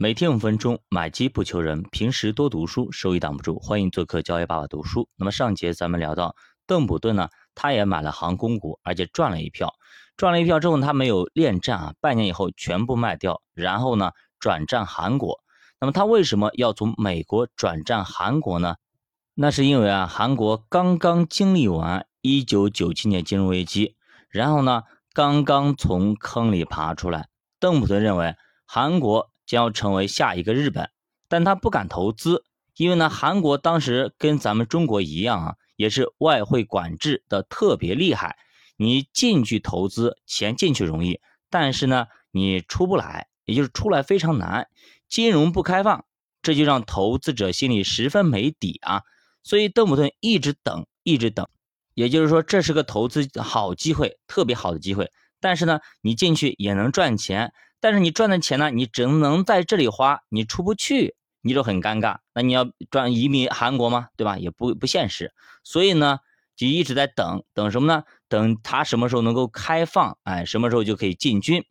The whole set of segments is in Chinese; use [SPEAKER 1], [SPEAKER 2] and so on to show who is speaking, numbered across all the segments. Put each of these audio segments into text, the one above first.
[SPEAKER 1] 每天五分钟，买机不求人，平时多读书，收益挡不住。欢迎做客交易爸爸读书。那么上节咱们聊到邓普顿呢，他也买了航空股，而且赚了一票。赚了一票之后，他没有恋战啊，半年以后全部卖掉，然后呢转战韩国。那么他为什么要从美国转战韩国呢？那是因为啊，韩国刚刚经历完一九九七年金融危机，然后呢刚刚从坑里爬出来。邓普顿认为韩国。将要成为下一个日本，但他不敢投资，因为呢，韩国当时跟咱们中国一样啊，也是外汇管制的特别厉害。你进去投资，钱进去容易，但是呢，你出不来，也就是出来非常难。金融不开放，这就让投资者心里十分没底啊。所以邓普顿一直等，一直等，也就是说，这是个投资好机会，特别好的机会。但是呢，你进去也能赚钱。但是你赚的钱呢？你只能在这里花，你出不去，你就很尴尬。那你要赚移民韩国吗？对吧？也不不现实。所以呢，就一直在等等什么呢？等他什么时候能够开放，哎，什么时候就可以进军。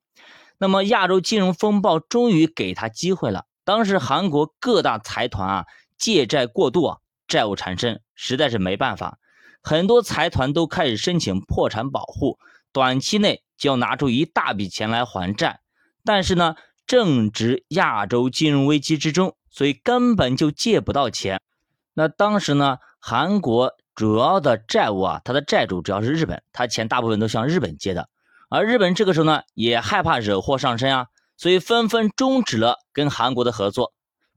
[SPEAKER 1] 那么亚洲金融风暴终于给他机会了。当时韩国各大财团啊，借债过度，债务缠身，实在是没办法。很多财团都开始申请破产保护，短期内就要拿出一大笔钱来还债。但是呢，正值亚洲金融危机之中，所以根本就借不到钱。那当时呢，韩国主要的债务啊，它的债主主要是日本，他钱大部分都向日本借的。而日本这个时候呢，也害怕惹祸上身啊，所以纷纷终止了跟韩国的合作，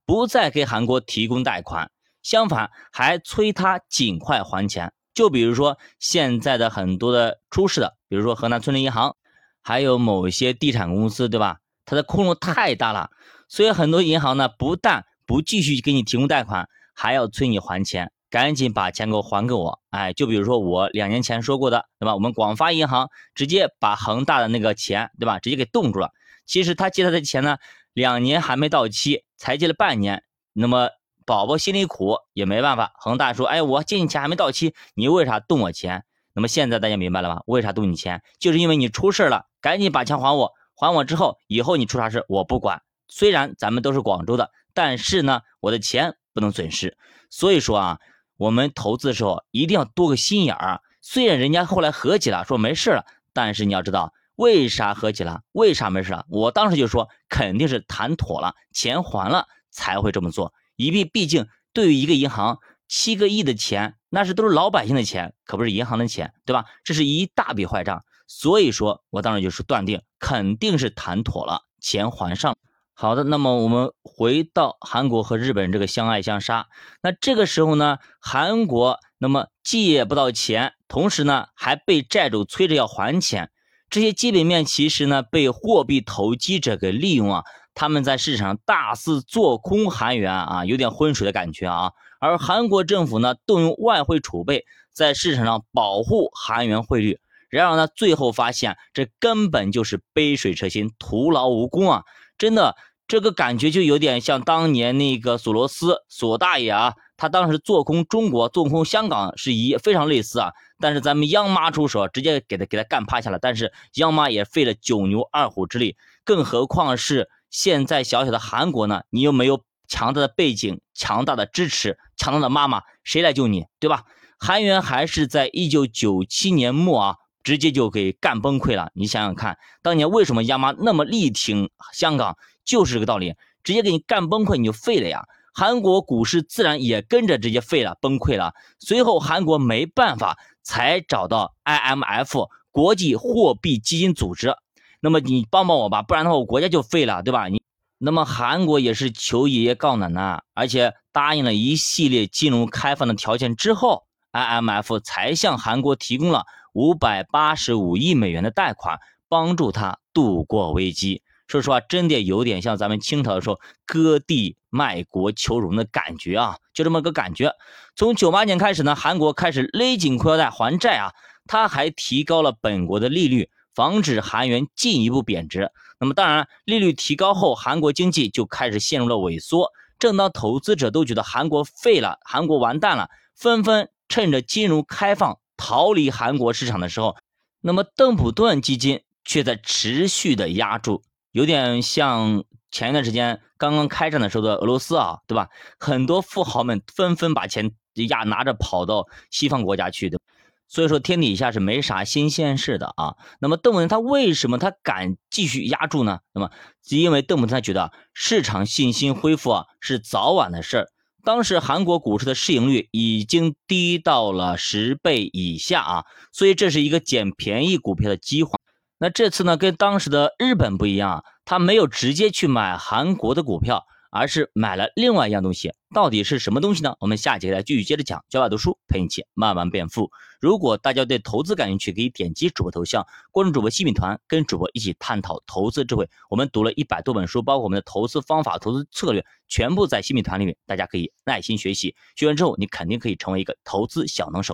[SPEAKER 1] 不再给韩国提供贷款，相反还催他尽快还钱。就比如说现在的很多的出事的，比如说河南村镇银行。还有某些地产公司，对吧？它的窟窿太大了，所以很多银行呢，不但不继续给你提供贷款，还要催你还钱，赶紧把钱给我还给我。哎，就比如说我两年前说过的，对吧？我们广发银行直接把恒大的那个钱，对吧？直接给冻住了。其实他借他的钱呢，两年还没到期，才借了半年。那么宝宝心里苦也没办法，恒大说：“哎，我借你钱还没到期，你为啥动我钱？”那么现在大家明白了吧？为啥动你钱？就是因为你出事了。赶紧把钱还我，还我之后，以后你出啥事我不管。虽然咱们都是广州的，但是呢，我的钱不能损失。所以说啊，我们投资的时候一定要多个心眼儿。虽然人家后来和解了，说没事了，但是你要知道为啥和解了，为啥没事了？我当时就说肯定是谈妥了，钱还了才会这么做。一毕毕竟对于一个银行七个亿的钱，那是都是老百姓的钱，可不是银行的钱，对吧？这是一大笔坏账。所以说，我当时就是断定，肯定是谈妥了，钱还上。好的，那么我们回到韩国和日本这个相爱相杀。那这个时候呢，韩国那么借不到钱，同时呢还被债主催着要还钱，这些基本面其实呢被货币投机者给利用啊，他们在市场上大肆做空韩元啊，有点浑水的感觉啊。而韩国政府呢，动用外汇储备在市场上保护韩元汇率。然而呢，最后发现这根本就是杯水车薪，徒劳无功啊！真的，这个感觉就有点像当年那个索罗斯索大爷啊，他当时做空中国、做空香港是一非常类似啊。但是咱们央妈出手，直接给他给他干趴下了。但是央妈也费了九牛二虎之力，更何况是现在小小的韩国呢？你又没有强大的背景、强大的支持、强大的妈妈，谁来救你？对吧？韩元还是在一九九七年末啊。直接就给干崩溃了。你想想看，当年为什么央妈那么力挺香港，就是这个道理。直接给你干崩溃，你就废了呀。韩国股市自然也跟着直接废了，崩溃了。随后韩国没办法，才找到 IMF 国际货币基金组织。那么你帮帮我吧，不然的话我国家就废了，对吧？你那么韩国也是求爷爷告奶奶，而且答应了一系列金融开放的条件之后，IMF 才向韩国提供了。五百八十五亿美元的贷款，帮助他度过危机。说实话，真的有点像咱们清朝的时候割地卖国求荣的感觉啊，就这么个感觉。从九八年开始呢，韩国开始勒紧裤腰带还债啊，他还提高了本国的利率，防止韩元进一步贬值。那么，当然，利率提高后，韩国经济就开始陷入了萎缩。正当投资者都觉得韩国废了，韩国完蛋了，纷纷趁着金融开放。逃离韩国市场的时候，那么邓普顿基金却在持续的压住，有点像前一段时间刚刚开战的时候的俄罗斯啊，对吧？很多富豪们纷纷把钱压拿着跑到西方国家去的，所以说天底下是没啥新鲜事的啊。那么邓文他为什么他敢继续压住呢？那么因为邓文他觉得市场信心恢复啊是早晚的事儿。当时韩国股市的市盈率已经低到了十倍以下啊，所以这是一个捡便宜股票的机会。那这次呢，跟当时的日本不一样，他没有直接去买韩国的股票，而是买了另外一样东西。到底是什么东西呢？我们下节再继续接着讲。教外读书陪你一起慢慢变富。如果大家对投资感兴趣，可以点击主播头像，关注主播新品团，跟主播一起探讨投资智慧。我们读了一百多本书，包括我们的投资方法、投资策略，全部在新品团里面，大家可以耐心学习。学完之后，你肯定可以成为一个投资小能手。